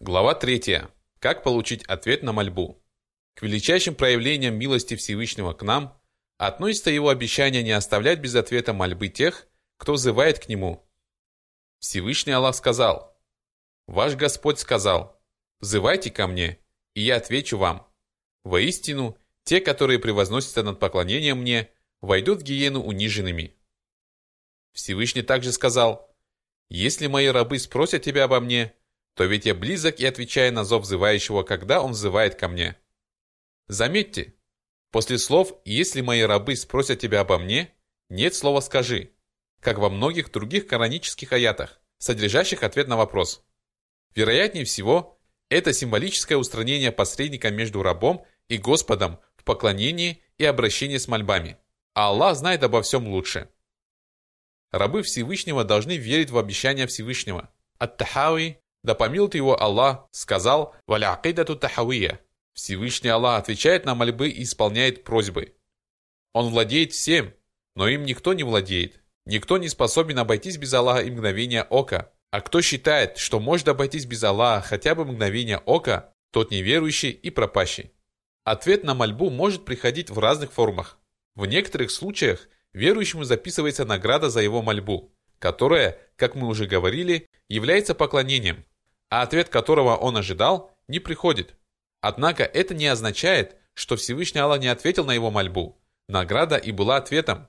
Глава 3. Как получить ответ на мольбу? К величайшим проявлениям милости Всевышнего к нам относится его обещание не оставлять без ответа мольбы тех, кто взывает к нему. Всевышний Аллах сказал, «Ваш Господь сказал, взывайте ко мне, и я отвечу вам. Воистину, те, которые превозносятся над поклонением мне, войдут в гиену униженными». Всевышний также сказал, «Если мои рабы спросят тебя обо мне, то ведь я близок и отвечаю на зов взывающего, когда он взывает ко мне. Заметьте, после слов «если мои рабы спросят тебя обо мне», нет слова «скажи», как во многих других коранических аятах, содержащих ответ на вопрос. Вероятнее всего, это символическое устранение посредника между рабом и Господом в поклонении и обращении с мольбами. А Аллах знает обо всем лучше. Рабы Всевышнего должны верить в обещания Всевышнего. Ат-Тахави да помилует его Аллах, сказал «Валякидату тахавия». Всевышний Аллах отвечает на мольбы и исполняет просьбы. Он владеет всем, но им никто не владеет. Никто не способен обойтись без Аллаха и мгновения ока. А кто считает, что может обойтись без Аллаха хотя бы мгновения ока, тот неверующий и пропащий. Ответ на мольбу может приходить в разных формах. В некоторых случаях верующему записывается награда за его мольбу, которая, как мы уже говорили, является поклонением, а ответ которого он ожидал, не приходит. Однако это не означает, что Всевышний Аллах не ответил на его мольбу. Награда и была ответом.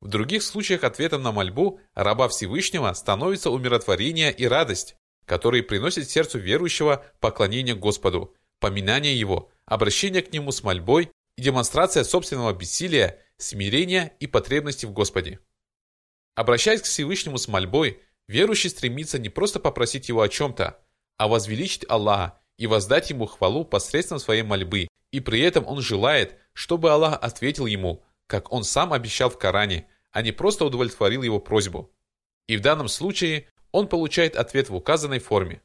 В других случаях ответом на мольбу раба Всевышнего становится умиротворение и радость, которые приносят сердцу верующего поклонение Господу, поминание Его, обращение к Нему с мольбой и демонстрация собственного бессилия, смирения и потребности в Господе. Обращаясь к Всевышнему с мольбой, верующий стремится не просто попросить его о чем-то, а возвеличить Аллаха и воздать ему хвалу посредством своей мольбы, и при этом он желает, чтобы Аллах ответил ему, как он сам обещал в Коране, а не просто удовлетворил его просьбу. И в данном случае он получает ответ в указанной форме.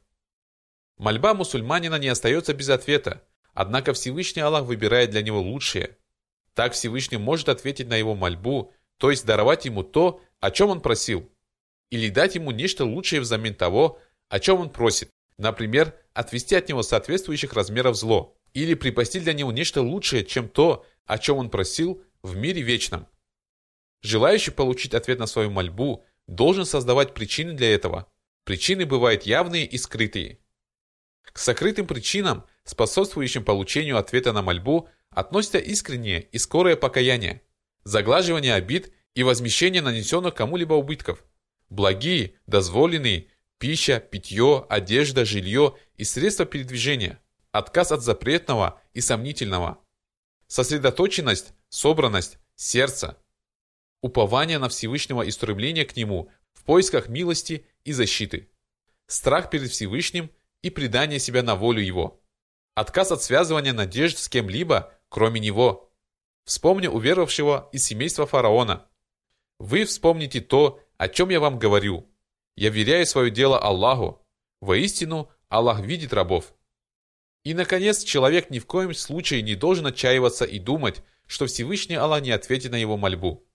Мольба мусульманина не остается без ответа, однако Всевышний Аллах выбирает для него лучшее. Так Всевышний может ответить на его мольбу, то есть даровать ему то, о чем он просил, или дать ему нечто лучшее взамен того, о чем он просит, например, отвести от него соответствующих размеров зло, или припасти для него нечто лучшее, чем то, о чем он просил в мире вечном. Желающий получить ответ на свою мольбу должен создавать причины для этого. Причины бывают явные и скрытые. К сокрытым причинам, способствующим получению ответа на мольбу, относятся искреннее и скорое покаяние, заглаживание обид и возмещение нанесенных кому-либо убытков. Благие, дозволенные, пища, питье, одежда, жилье и средства передвижения. Отказ от запретного и сомнительного. Сосредоточенность, собранность, сердце. Упование на Всевышнего и стремление к Нему в поисках милости и защиты. Страх перед Всевышним и предание себя на волю Его. Отказ от связывания надежд с кем-либо, кроме Него. Вспомни уверовавшего из семейства фараона – вы вспомните то, о чем я вам говорю. Я веряю свое дело Аллаху. Воистину, Аллах видит рабов. И, наконец, человек ни в коем случае не должен отчаиваться и думать, что Всевышний Аллах не ответит на его мольбу.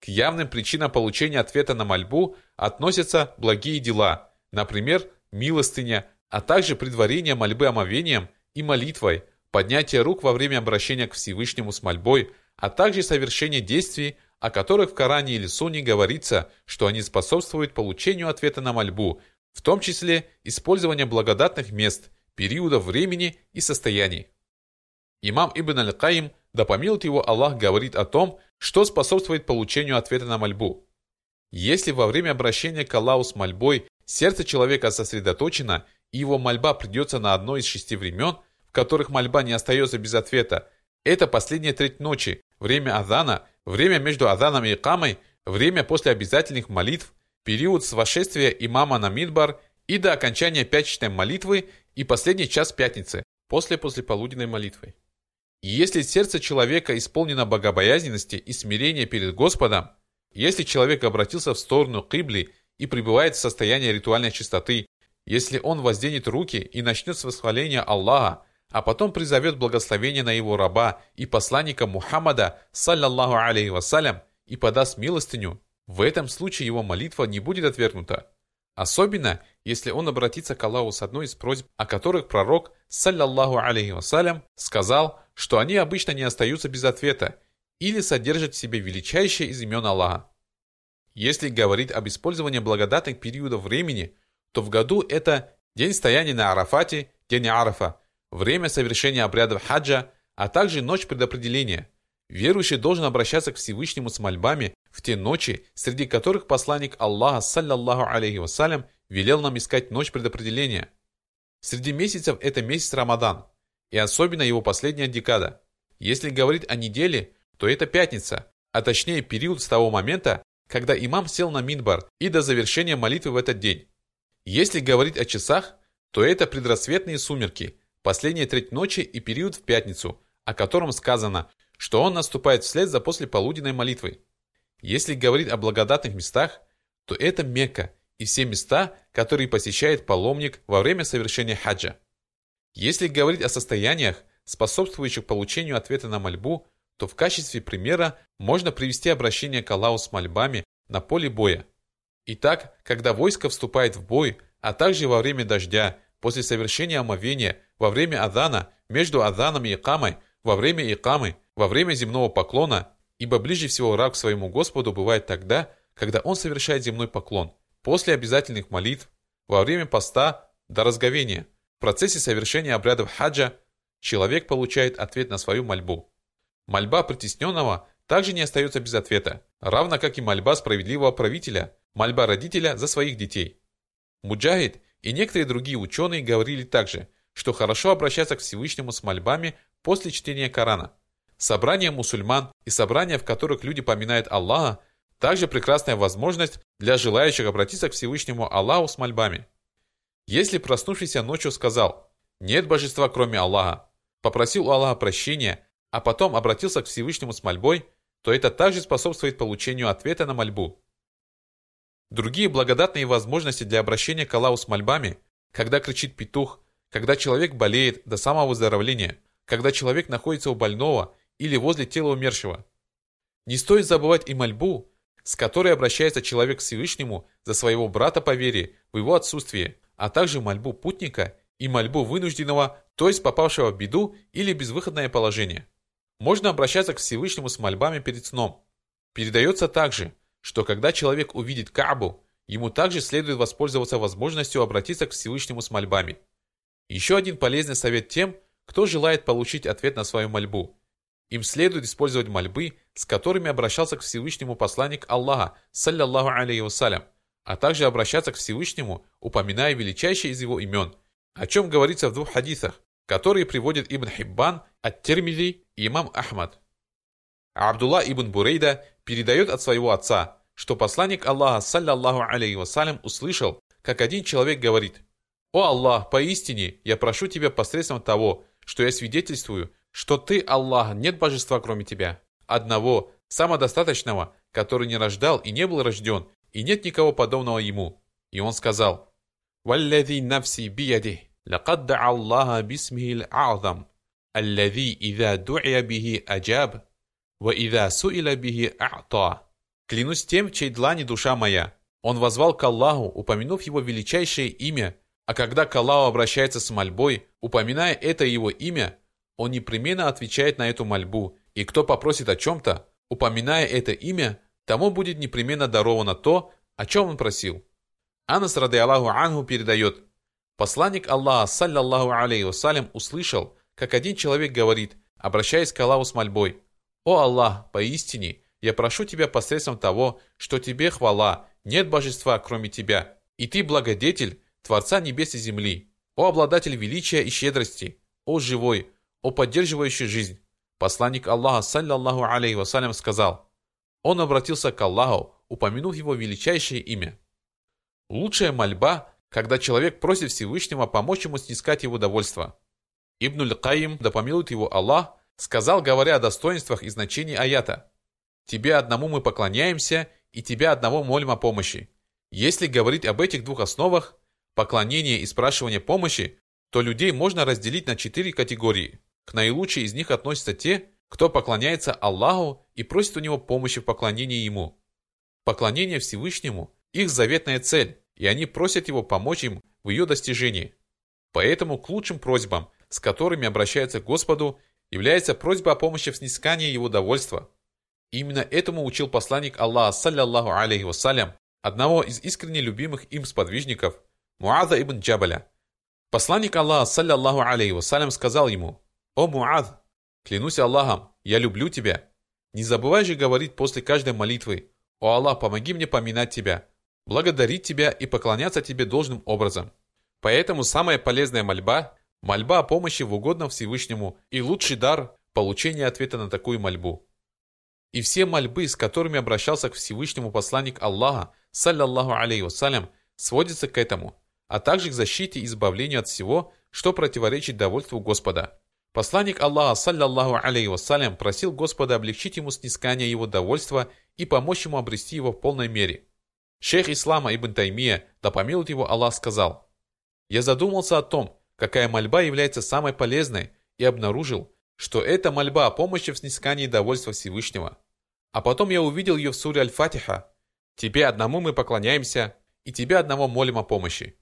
К явным причинам получения ответа на мольбу относятся благие дела, например, милостыня, а также предварение мольбы омовением и молитвой, поднятие рук во время обращения к Всевышнему с мольбой, а также совершение действий, о которых в Коране или Сунне говорится, что они способствуют получению ответа на мольбу, в том числе использование благодатных мест, периодов времени и состояний. Имам Ибн Аль-Каим, да помилует его Аллах, говорит о том, что способствует получению ответа на мольбу. Если во время обращения к Аллаху с мольбой сердце человека сосредоточено, и его мольба придется на одно из шести времен, в которых мольба не остается без ответа, это последняя треть ночи, время Азана – время между азаном и икамой, время после обязательных молитв, период с восшествия имама на Мидбар и до окончания пятничной молитвы и последний час пятницы, после послеполуденной молитвы. И если сердце человека исполнено богобоязненности и смирения перед Господом, если человек обратился в сторону Кибли и пребывает в состоянии ритуальной чистоты, если он возденет руки и начнет с восхваления Аллаха, а потом призовет благословение на его раба и посланника Мухаммада, саллаллаху алейхи вассалям, и подаст милостыню, в этом случае его молитва не будет отвергнута. Особенно, если он обратится к Аллаху с одной из просьб, о которых пророк, саллаллаху алейхи вассалям, сказал, что они обычно не остаются без ответа или содержат в себе величайшее из имен Аллаха. Если говорить об использовании благодатных периодов времени, то в году это день стояния на Арафате, день Арафа, время совершения обрядов хаджа, а также ночь предопределения. Верующий должен обращаться к Всевышнему с мольбами в те ночи, среди которых посланник Аллаха, саллаллаху алейхи вассалям, велел нам искать ночь предопределения. Среди месяцев это месяц Рамадан, и особенно его последняя декада. Если говорить о неделе, то это пятница, а точнее период с того момента, когда имам сел на минбар и до завершения молитвы в этот день. Если говорить о часах, то это предрассветные сумерки, последняя треть ночи и период в пятницу, о котором сказано, что он наступает вслед за послеполуденной молитвой. Если говорить о благодатных местах, то это Мекка и все места, которые посещает паломник во время совершения хаджа. Если говорить о состояниях, способствующих получению ответа на мольбу, то в качестве примера можно привести обращение к Аллаху с мольбами на поле боя. Итак, когда войско вступает в бой, а также во время дождя, после совершения омовения, во время адана, между аданом и икамой, во время икамы, во время земного поклона, ибо ближе всего раб к своему Господу бывает тогда, когда он совершает земной поклон, после обязательных молитв, во время поста до разговения. В процессе совершения обрядов хаджа человек получает ответ на свою мольбу. Мольба притесненного также не остается без ответа, равно как и мольба справедливого правителя, мольба родителя за своих детей. Муджахид и некоторые другие ученые говорили также, что хорошо обращаться к Всевышнему с мольбами после чтения Корана. Собрания мусульман и собрания, в которых люди поминают Аллаха, также прекрасная возможность для желающих обратиться к Всевышнему Аллаху с мольбами. Если проснувшийся ночью сказал «Нет божества, кроме Аллаха», попросил у Аллаха прощения а потом обратился к Всевышнему с мольбой, то это также способствует получению ответа на мольбу. Другие благодатные возможности для обращения к Аллаху с мольбами, когда кричит петух, когда человек болеет до самого выздоровления, когда человек находится у больного или возле тела умершего. Не стоит забывать и мольбу, с которой обращается человек к Всевышнему за своего брата по вере в его отсутствие, а также мольбу путника и мольбу вынужденного, то есть попавшего в беду или безвыходное положение. Можно обращаться к Всевышнему с мольбами перед сном. Передается также, что когда человек увидит Каабу, ему также следует воспользоваться возможностью обратиться к Всевышнему с мольбами. Еще один полезный совет тем, кто желает получить ответ на свою мольбу. Им следует использовать мольбы, с которыми обращался к Всевышнему посланник Аллаха, саллаллаху алейхи вассалям, а также обращаться к Всевышнему, упоминая величайшее из его имен, о чем говорится в двух хадисах, которые приводит Ибн Хиббан от Термизи и имам Ахмад. Абдулла ибн Бурейда передает от своего отца, что посланник Аллаха, саллаллаху алейхи вассалям, услышал, как один человек говорит, «О Аллах, поистине, я прошу тебя посредством того, что я свидетельствую, что ты, Аллах, нет божества кроме тебя, одного, самодостаточного, который не рождал и не был рожден, и нет никого подобного ему». И он сказал, «Валлади нафси бияди, лакад да Аллаха бисмихи а'зам, аллади ида ду'я бихи аджаб, ва ида су'иля бихи а'та». Клянусь тем, чей длани душа моя. Он возвал к Аллаху, упомянув его величайшее имя – а когда к Аллаху обращается с мольбой, упоминая это его имя, он непременно отвечает на эту мольбу, и кто попросит о чем-то, упоминая это имя, тому будет непременно даровано то, о чем он просил. Анас, рады Аллаху Ангу, передает, Посланник Аллаха, саллаллаху алейхи вассалям, услышал, как один человек говорит, обращаясь к Аллаху с мольбой, «О Аллах, поистине, я прошу Тебя посредством того, что Тебе хвала, нет божества, кроме Тебя, и Ты благодетель, Творца небес и земли, о обладатель величия и щедрости, о живой, о поддерживающий жизнь». Посланник Аллаха, саллаллаху алейхи вассалям, сказал, он обратился к Аллаху, упомянув его величайшее имя. Лучшая мольба когда человек просит Всевышнего помочь ему снискать его довольство. Ибн Каим, да помилует его Аллах, сказал, говоря о достоинствах и значении аята, «Тебе одному мы поклоняемся, и Тебя одного молим о помощи». Если говорить об этих двух основах, поклонение и спрашивание помощи, то людей можно разделить на четыре категории. К наилучшей из них относятся те, кто поклоняется Аллаху и просит у него помощи в поклонении Ему. Поклонение Всевышнему – их заветная цель, и они просят его помочь им в ее достижении. Поэтому к лучшим просьбам, с которыми обращаются к Господу, является просьба о помощи в снискании его довольства. Именно этому учил посланник Аллаха, саллиллаху алейхи вассалям, одного из искренне любимых им сподвижников, Муаза ибн Джабаля. Посланник Аллаха, саллиллаху алейхи вассалям, сказал ему, «О Муаз, клянусь Аллахом, я люблю тебя. Не забывай же говорить после каждой молитвы, «О Аллах, помоги мне поминать тебя, благодарить тебя и поклоняться тебе должным образом». Поэтому самая полезная мольба – мольба о помощи в угодном Всевышнему и лучший дар – получение ответа на такую мольбу. И все мольбы, с которыми обращался к Всевышнему посланник Аллаха, саллаллаху алейхи вассалям, сводятся к этому, а также к защите и избавлению от всего, что противоречит довольству Господа. Посланник Аллаха, саллаллаху алейхи вассалям, просил Господа облегчить ему снискание его довольства и помочь ему обрести его в полной мере. Шейх Ислама Ибн Таймия, да помилует его Аллах, сказал, «Я задумался о том, какая мольба является самой полезной, и обнаружил, что это мольба о помощи в снискании довольства Всевышнего. А потом я увидел ее в суре Аль-Фатиха. Тебе одному мы поклоняемся, и тебе одного молим о помощи.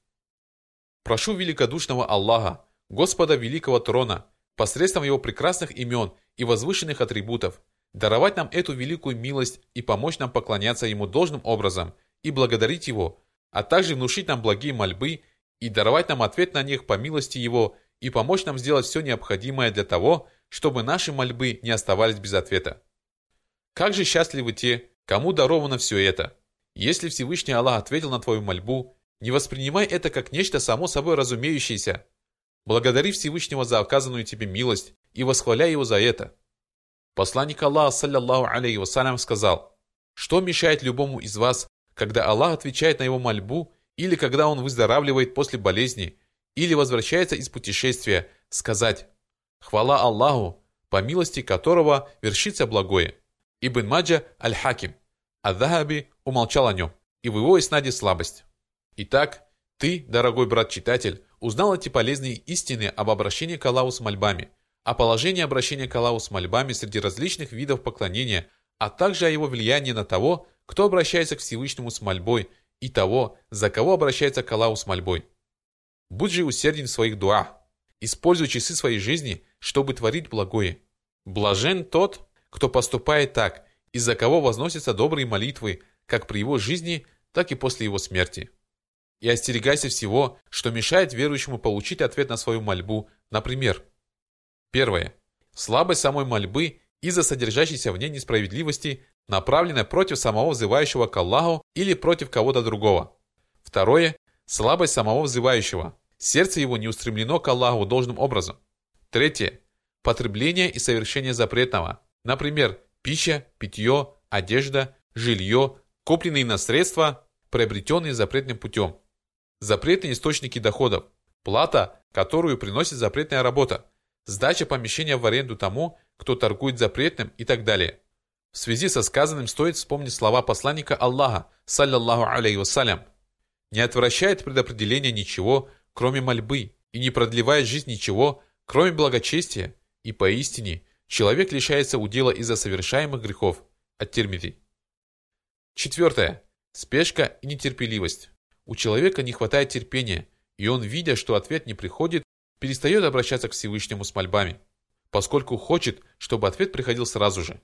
Прошу великодушного Аллаха, Господа Великого Трона, посредством его прекрасных имен и возвышенных атрибутов, даровать нам эту великую милость и помочь нам поклоняться Ему должным образом и благодарить Его, а также внушить нам благие мольбы и даровать нам ответ на них по милости Его и помочь нам сделать все необходимое для того, чтобы наши мольбы не оставались без ответа. Как же счастливы те, кому даровано все это. Если Всевышний Аллах ответил на твою мольбу, не воспринимай это как нечто само собой разумеющееся, Благодари Всевышнего за оказанную тебе милость и восхваляй его за это. Посланник Аллаха, саллиллаху алейхи вассалям, сказал, что мешает любому из вас, когда Аллах отвечает на его мольбу, или когда он выздоравливает после болезни, или возвращается из путешествия, сказать «Хвала Аллаху, по милости которого вершится благое». Ибн Маджа Аль-Хаким, Ад-Дахаби умолчал о нем, и в его иснаде слабость. Итак, ты, дорогой брат-читатель, узнал эти полезные истины об обращении к Аллаху с мольбами, о положении обращения к Аллаху с мольбами среди различных видов поклонения, а также о его влиянии на того, кто обращается к Всевышнему с мольбой, и того, за кого обращается к Аллаху с мольбой. Будь же усерден в своих дуа. Используй часы своей жизни, чтобы творить благое. Блажен тот, кто поступает так, из-за кого возносятся добрые молитвы, как при его жизни, так и после его смерти и остерегайся всего, что мешает верующему получить ответ на свою мольбу, например. Первое. Слабость самой мольбы из-за содержащейся в ней несправедливости, направленной против самого взывающего к Аллаху или против кого-то другого. Второе. Слабость самого взывающего. Сердце его не устремлено к Аллаху должным образом. Третье. Потребление и совершение запретного. Например, пища, питье, одежда, жилье, купленные на средства, приобретенные запретным путем. Запретные источники доходов. Плата, которую приносит запретная работа. Сдача помещения в аренду тому, кто торгует запретным и так далее. В связи со сказанным стоит вспомнить слова посланника Аллаха, саллаллаху алейхи вассалям. Не отвращает предопределение ничего, кроме мольбы, и не продлевает жизнь ничего, кроме благочестия, и поистине человек лишается удела из-за совершаемых грехов. От Тирмиди. Четвертое. Спешка и нетерпеливость. У человека не хватает терпения, и он, видя, что ответ не приходит, перестает обращаться к Всевышнему с мольбами, поскольку хочет, чтобы ответ приходил сразу же.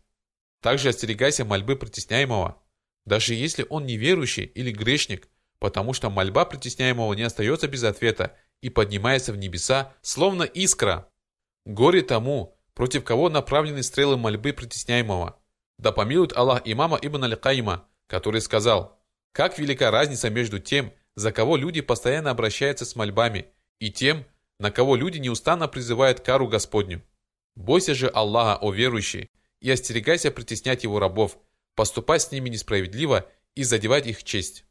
Также остерегайся мольбы притесняемого, даже если он неверующий или грешник, потому что мольба притесняемого не остается без ответа и поднимается в небеса, словно искра. Горе тому, против кого направлены стрелы мольбы притесняемого. Да помилует Аллах имама Ибн Аль-Каима, который сказал – как велика разница между тем, за кого люди постоянно обращаются с мольбами, и тем, на кого люди неустанно призывают кару Господню. Бойся же Аллаха, о верующий, и остерегайся притеснять его рабов, поступать с ними несправедливо и задевать их честь.